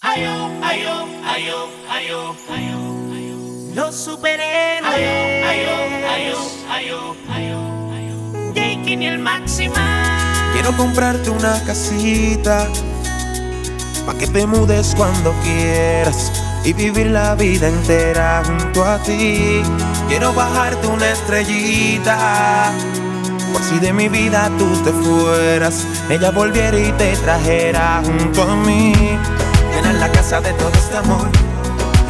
Ayo, ayo, ayo, ayo, ayo, ayo. Los superhéroes. Ayo, ayo, ayo, ayo, ayo, Jake ni el máxima. Quiero comprarte una casita. Pa' que te mudes cuando quieras y vivir la vida entera junto a ti. Quiero bajarte una estrellita. Por si de mi vida tú te fueras, ella volviera y te trajera junto a mí llenar la casa de todo este amor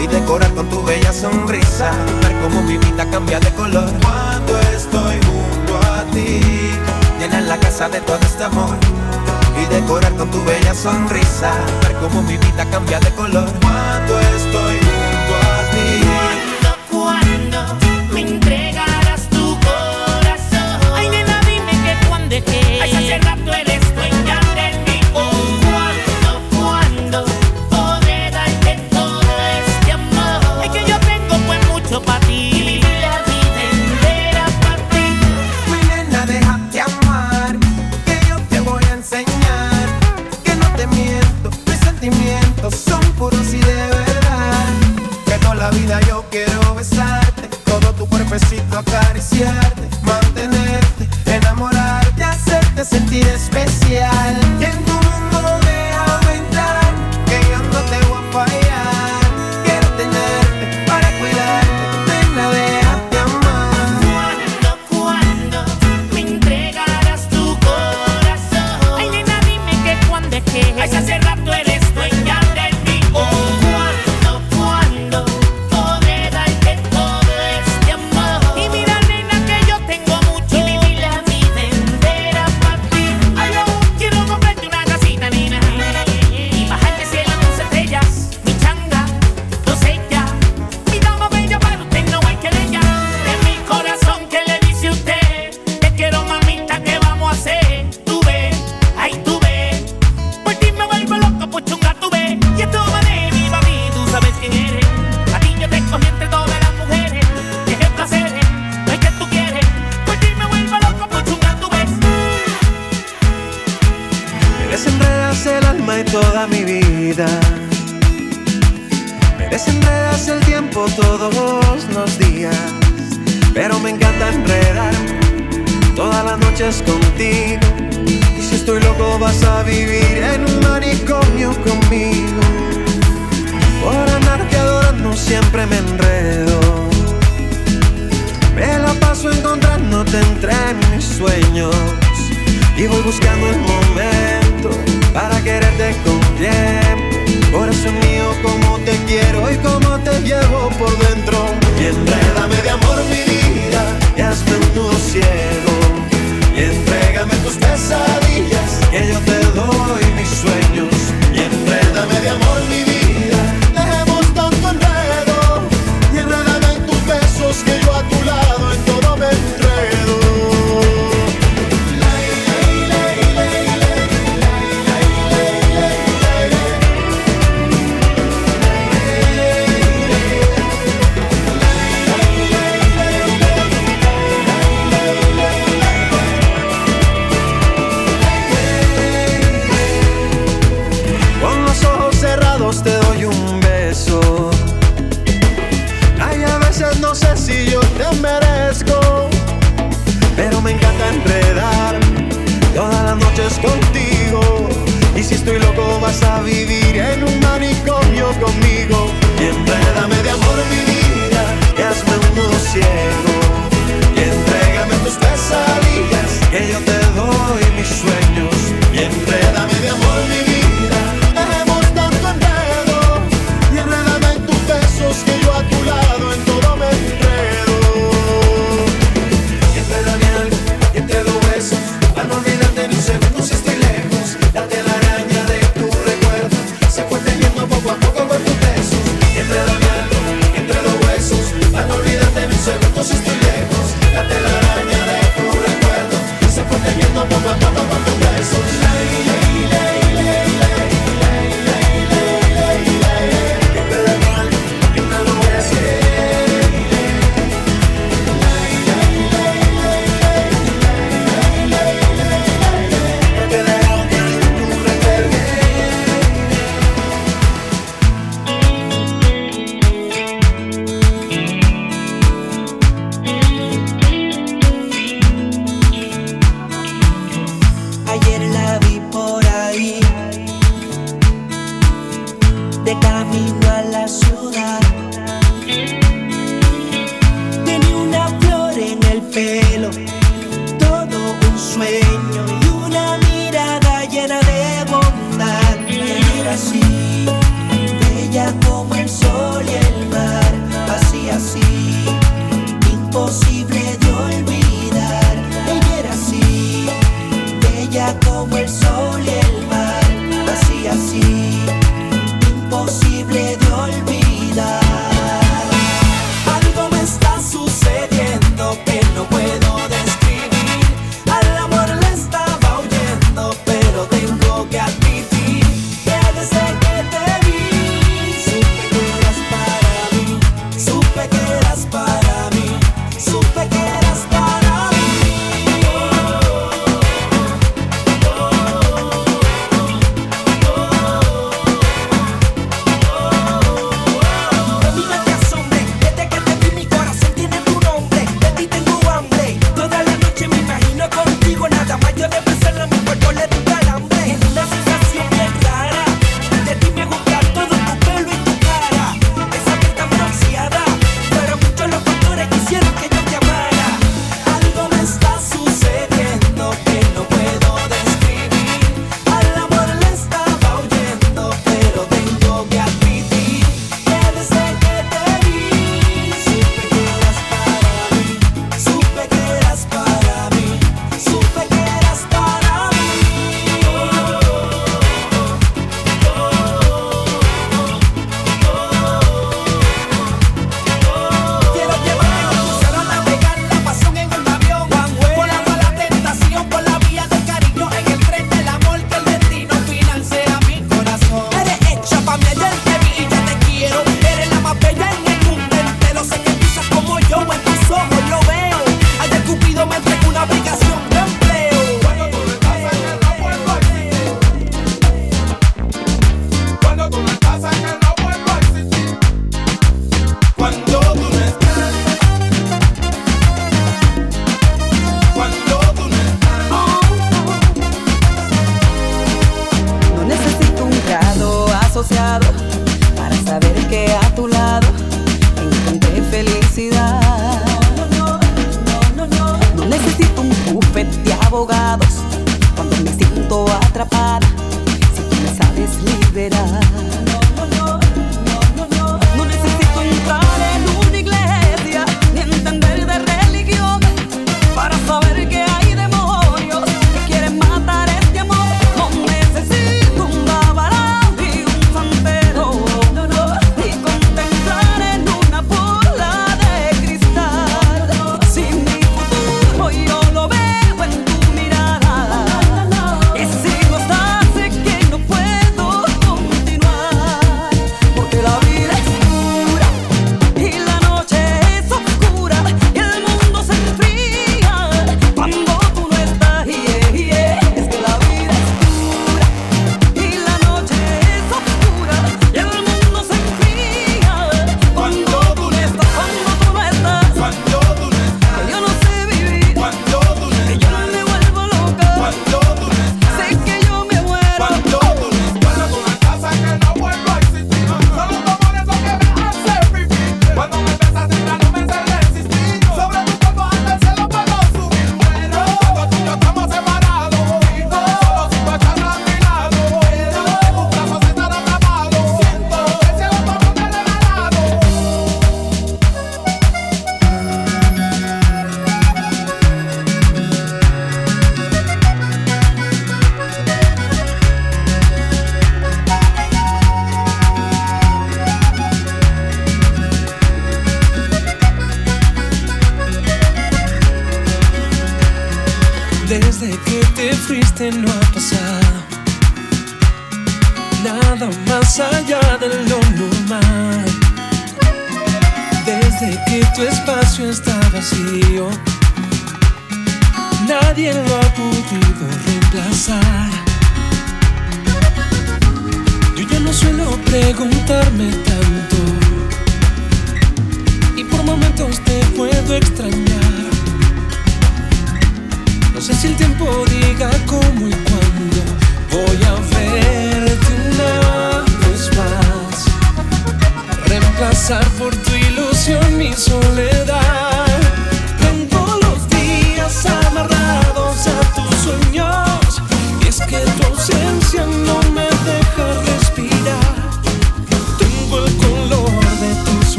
y decorar con tu bella sonrisa, ver cómo mi vida cambia de color. Cuando estoy junto a ti, llenar la casa de todo este amor y decorar con tu bella sonrisa, ver cómo mi vida cambia de color. Cuando estoy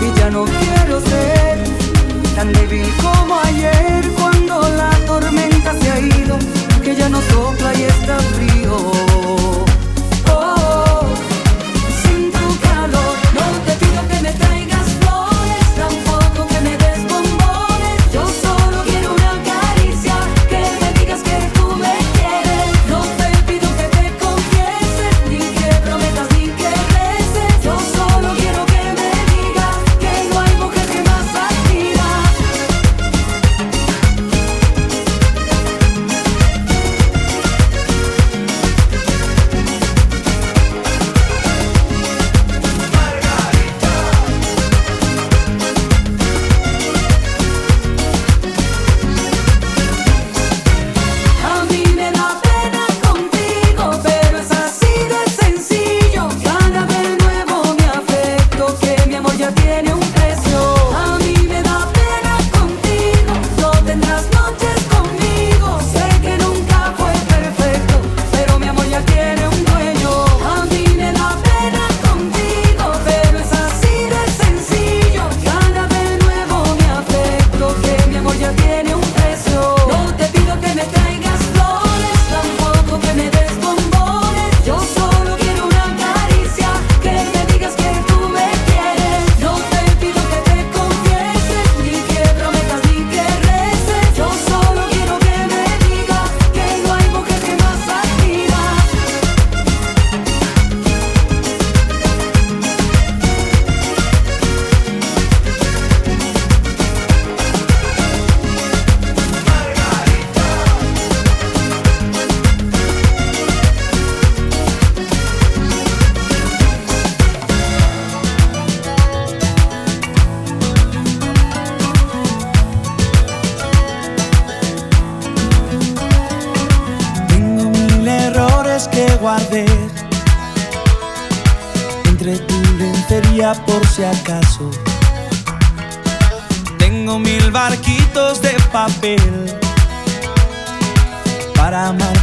y ya no quiero ser tan débil como ayer cuando la tormenta se ha ido, que ya no sopla y está frío.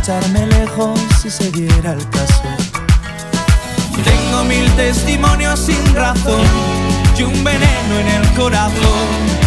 Marcharme lejos si se diera el caso. Tengo mil testimonios sin razón y un veneno en el corazón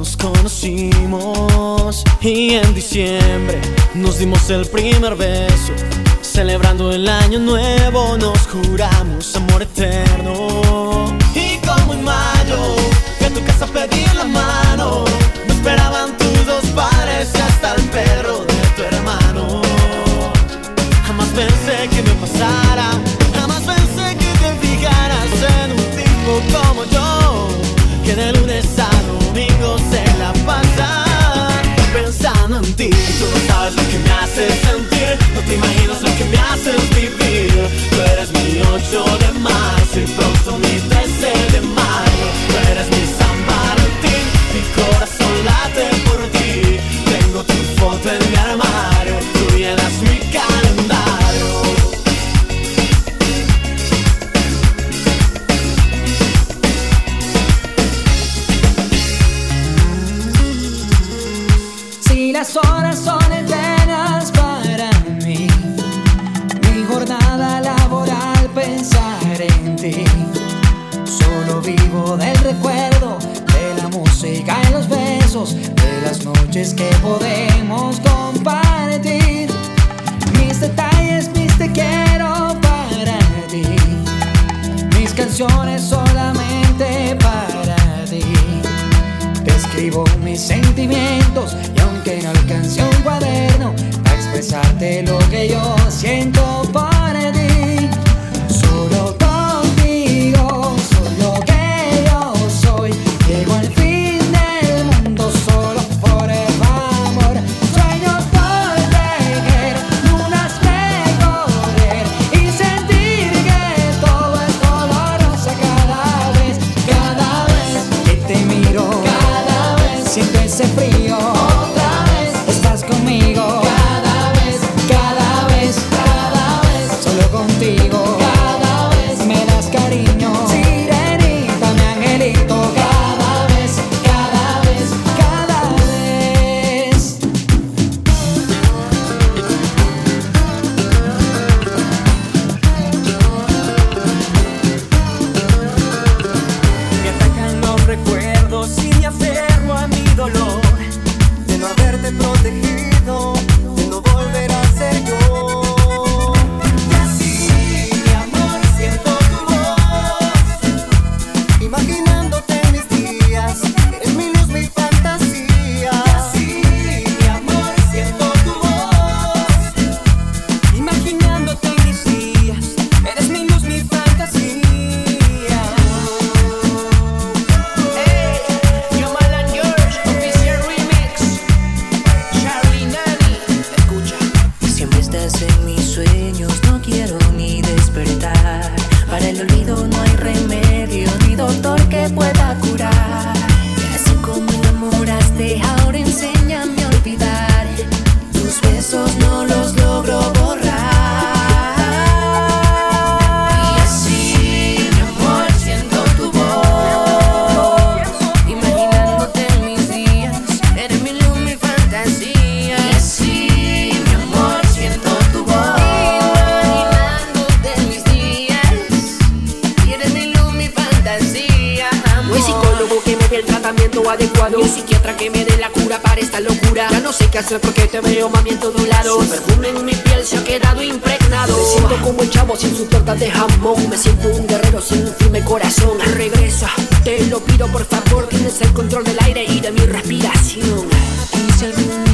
nos conocimos y en diciembre nos dimos el primer beso. Celebrando el año nuevo nos juramos amor eterno. Y como en mayo, fui a tu casa a pedir la mano, me esperaban no sé qué hacer porque te veo mami en todos lados. Su perfume en mi piel se ha quedado impregnado. Me siento como el chavo sin su torta de jamón. Me siento un guerrero sin un firme corazón. Regresa, te lo pido por favor. Tienes el control del aire y de mi respiración. Y si algún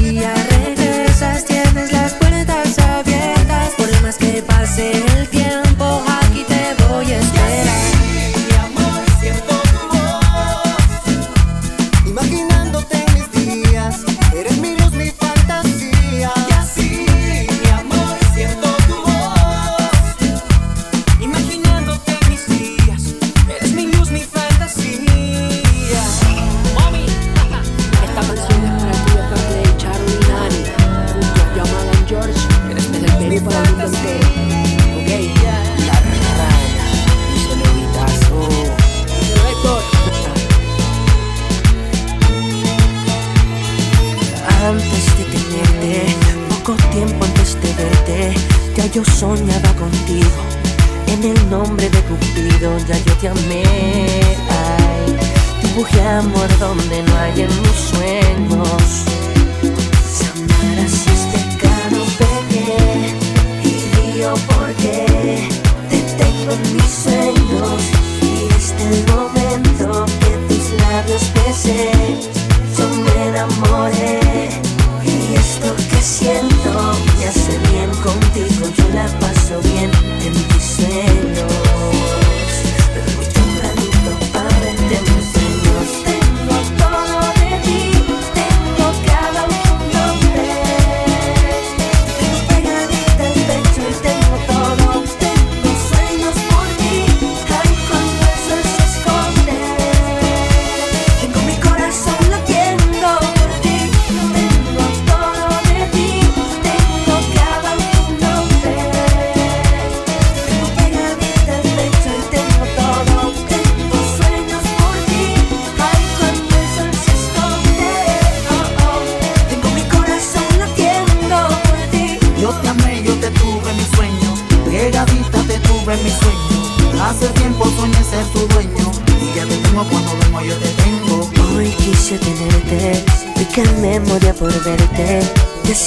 Con mis sueños, viste el momento que tus labios besé, son redamores, y esto que siento que hace bien contigo, yo la paso bien.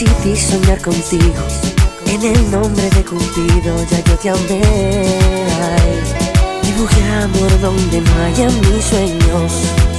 Decidí soñar contigo en el nombre de Cupido, ya yo te amé. Ay, dibujé amor donde no haya mis sueños.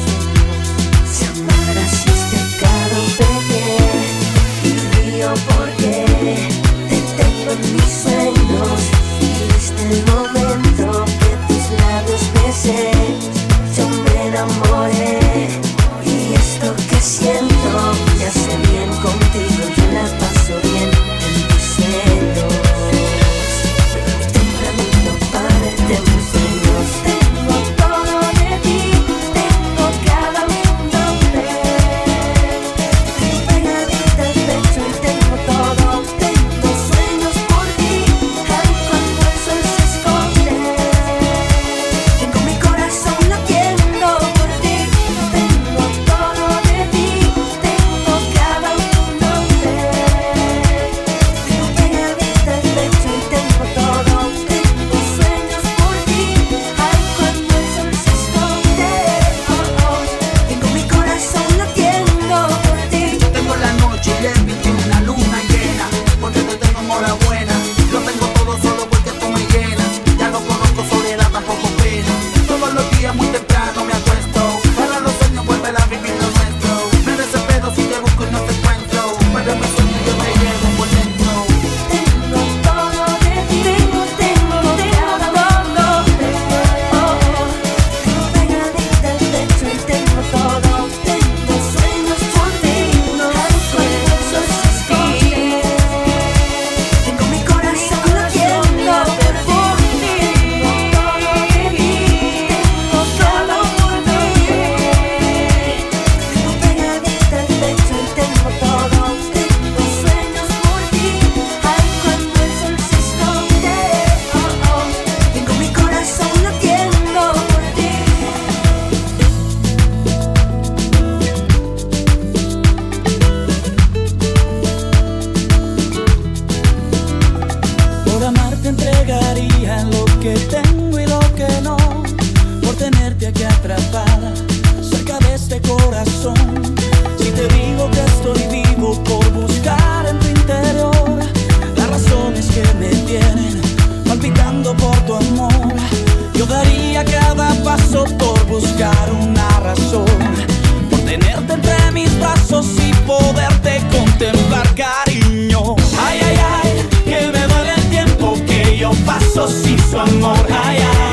su amor.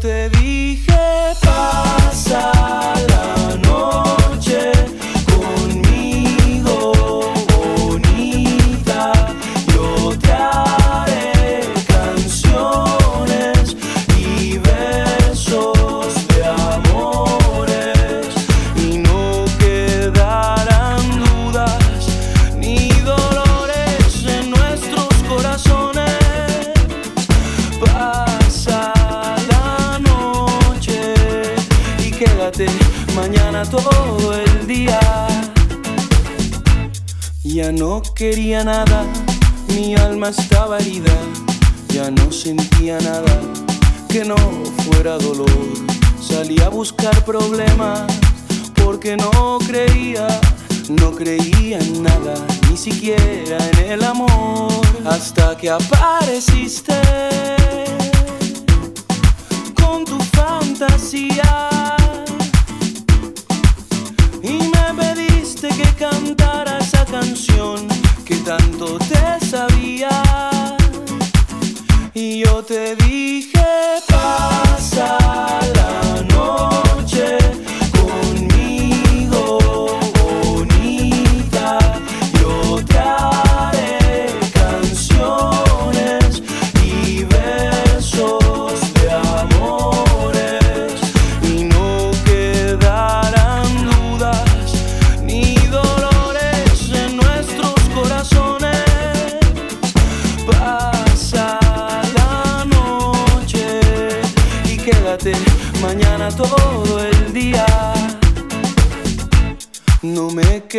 te.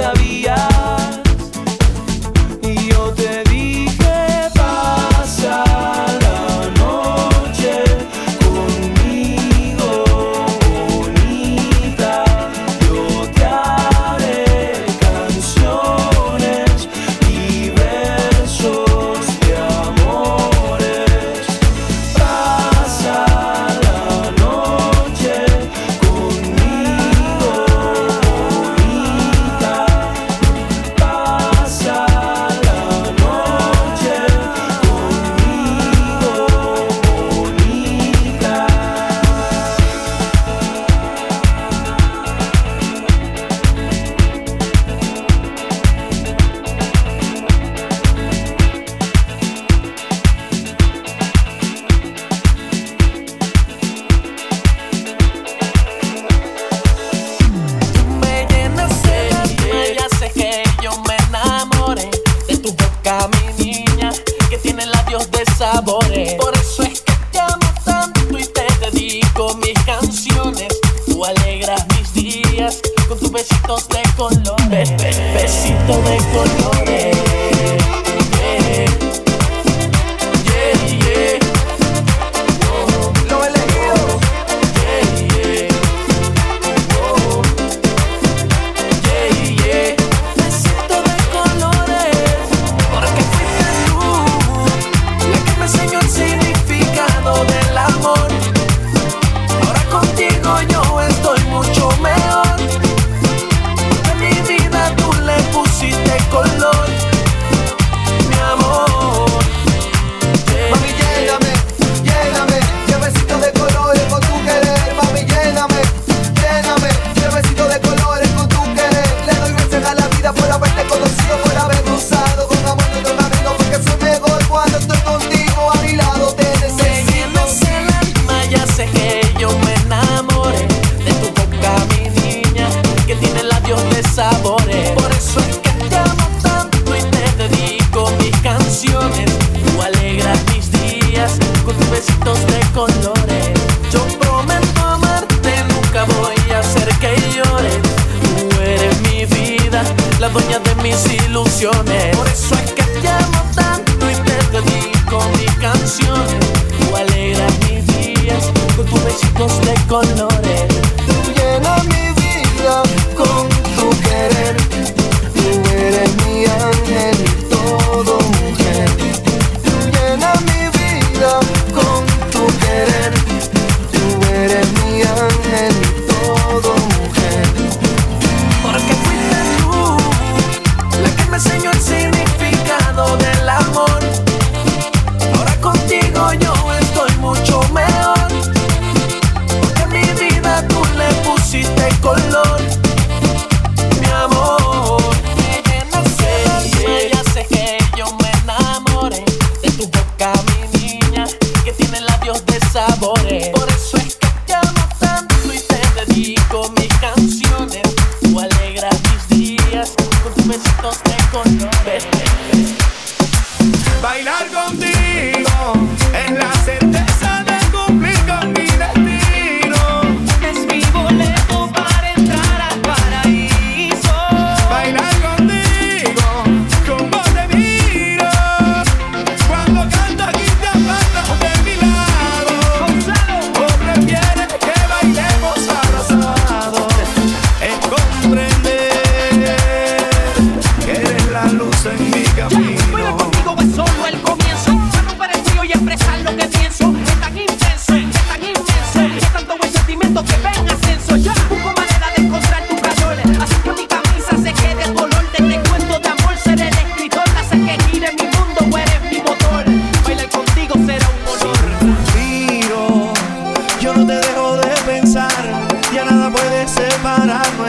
sabía. de colores. Tú llenas mi vida con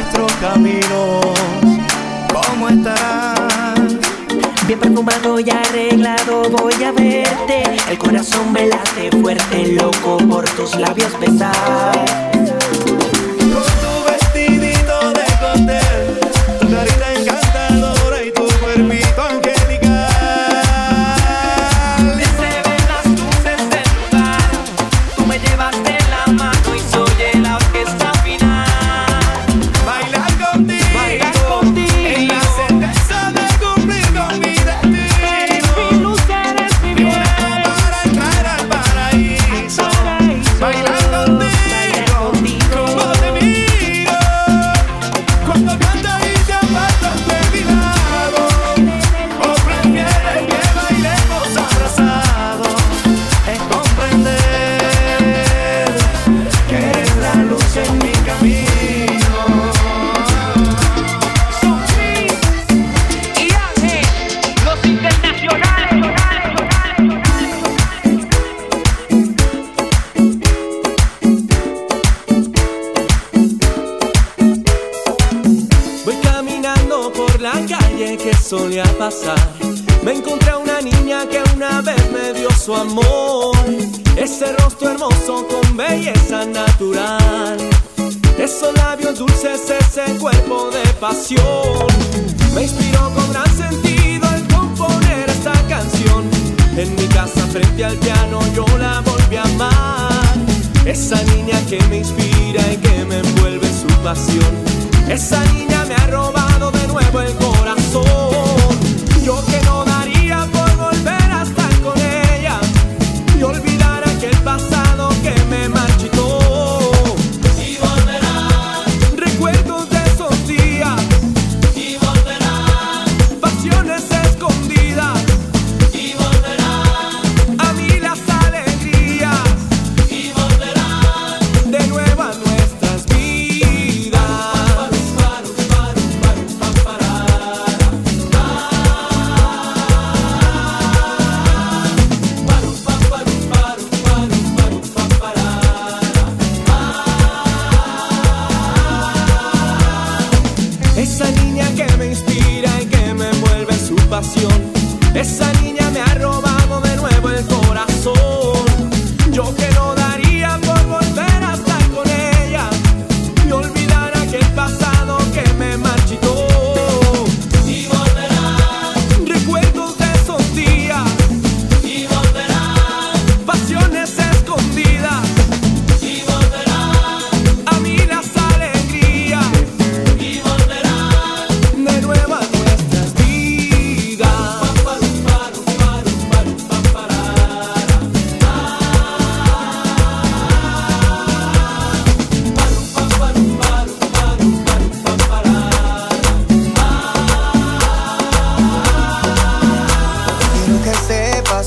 nuestros caminos. ¿Cómo estarás? Bien perfumado y arreglado voy a verte. El corazón me late fuerte, loco por tus labios besar. mi casa frente al piano yo la volví a amar. Esa niña que me inspira y que me envuelve su pasión. Esa niña me ha robado de nuevo el corazón. Yo que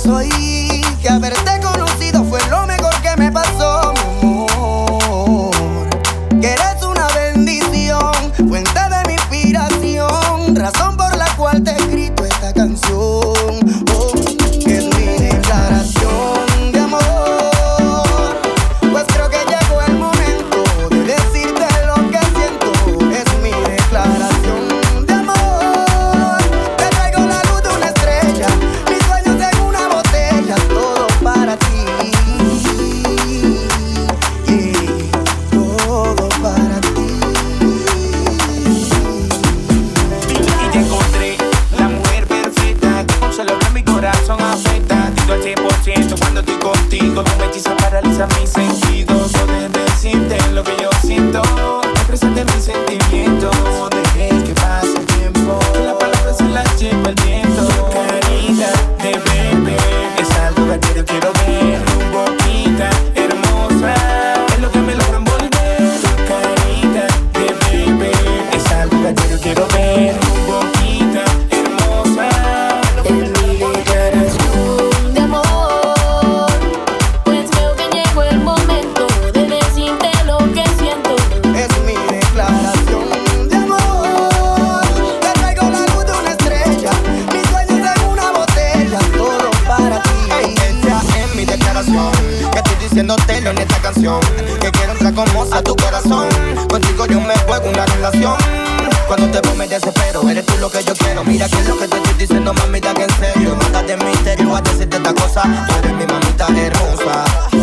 soy que haberte lo que yo quiero. Mira que es lo que te estoy diciendo, mamita, que en serio. Mándate misterio a decirte esta cosa. Tú eres mi mamita hermosa.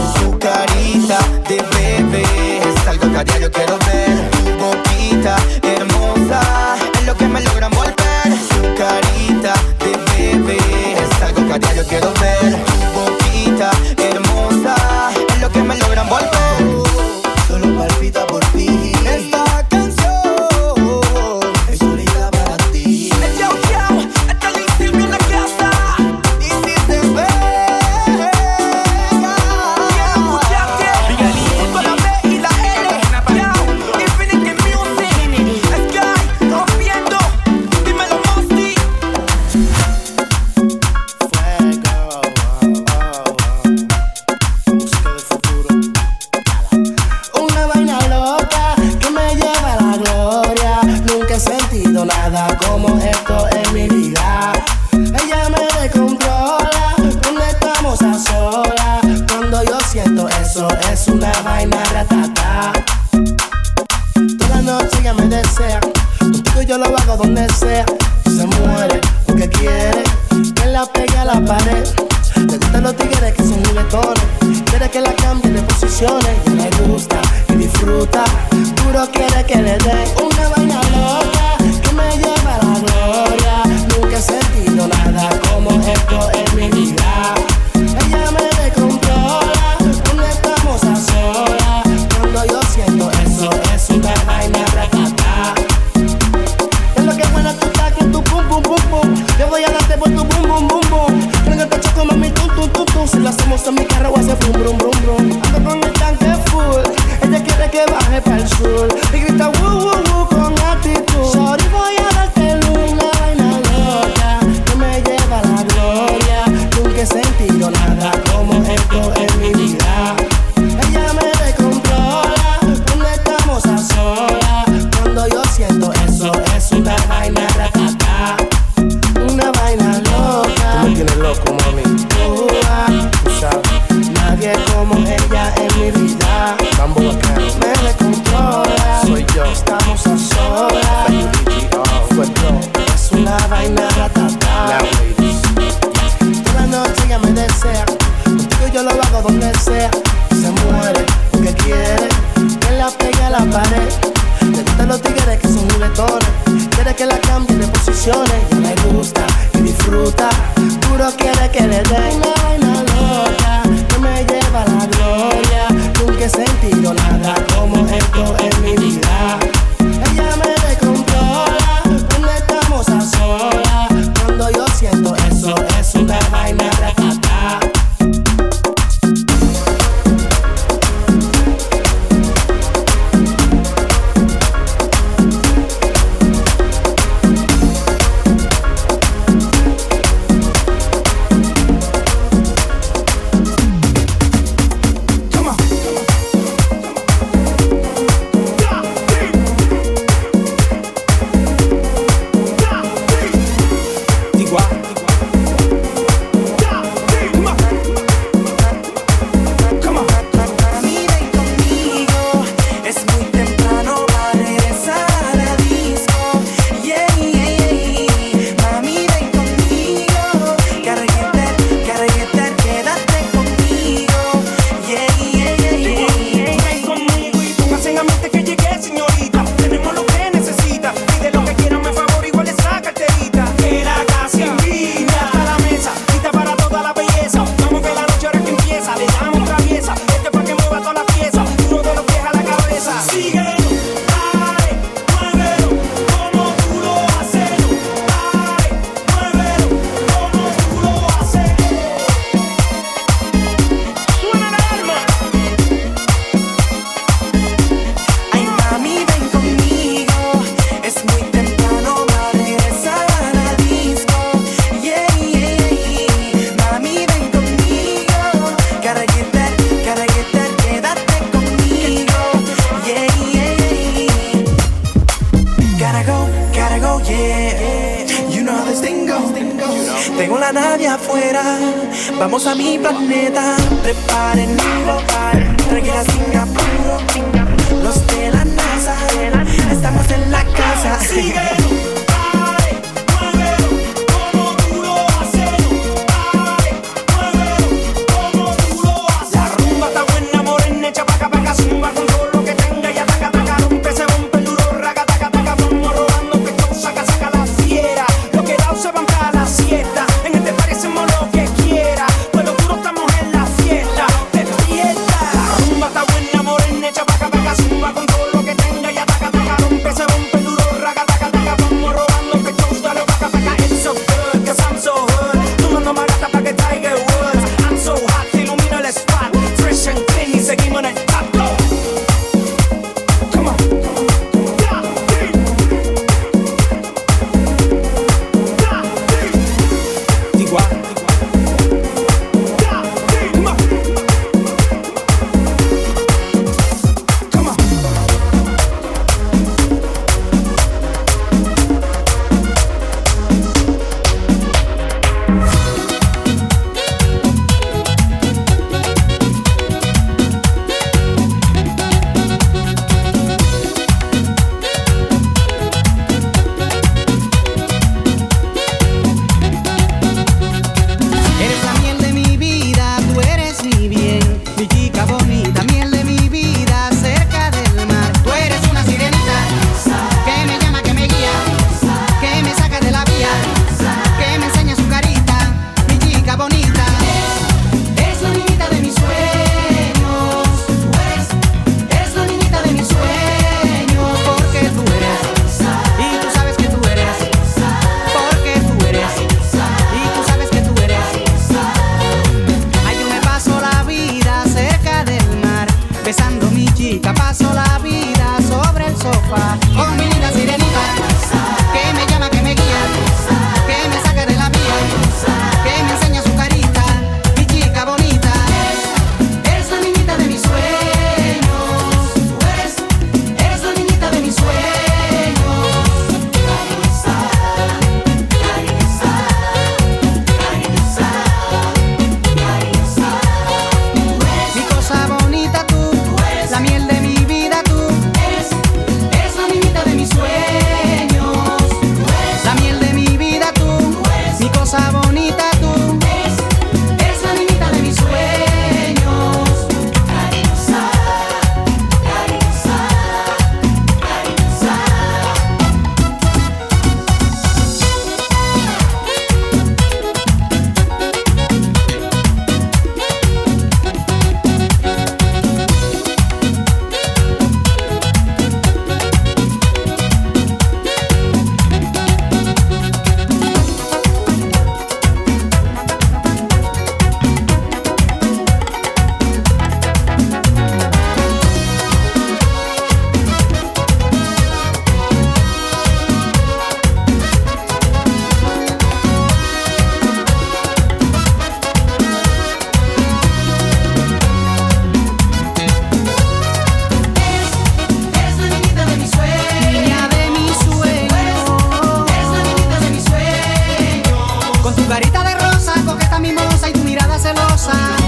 Mimosa y tu mirada celosa.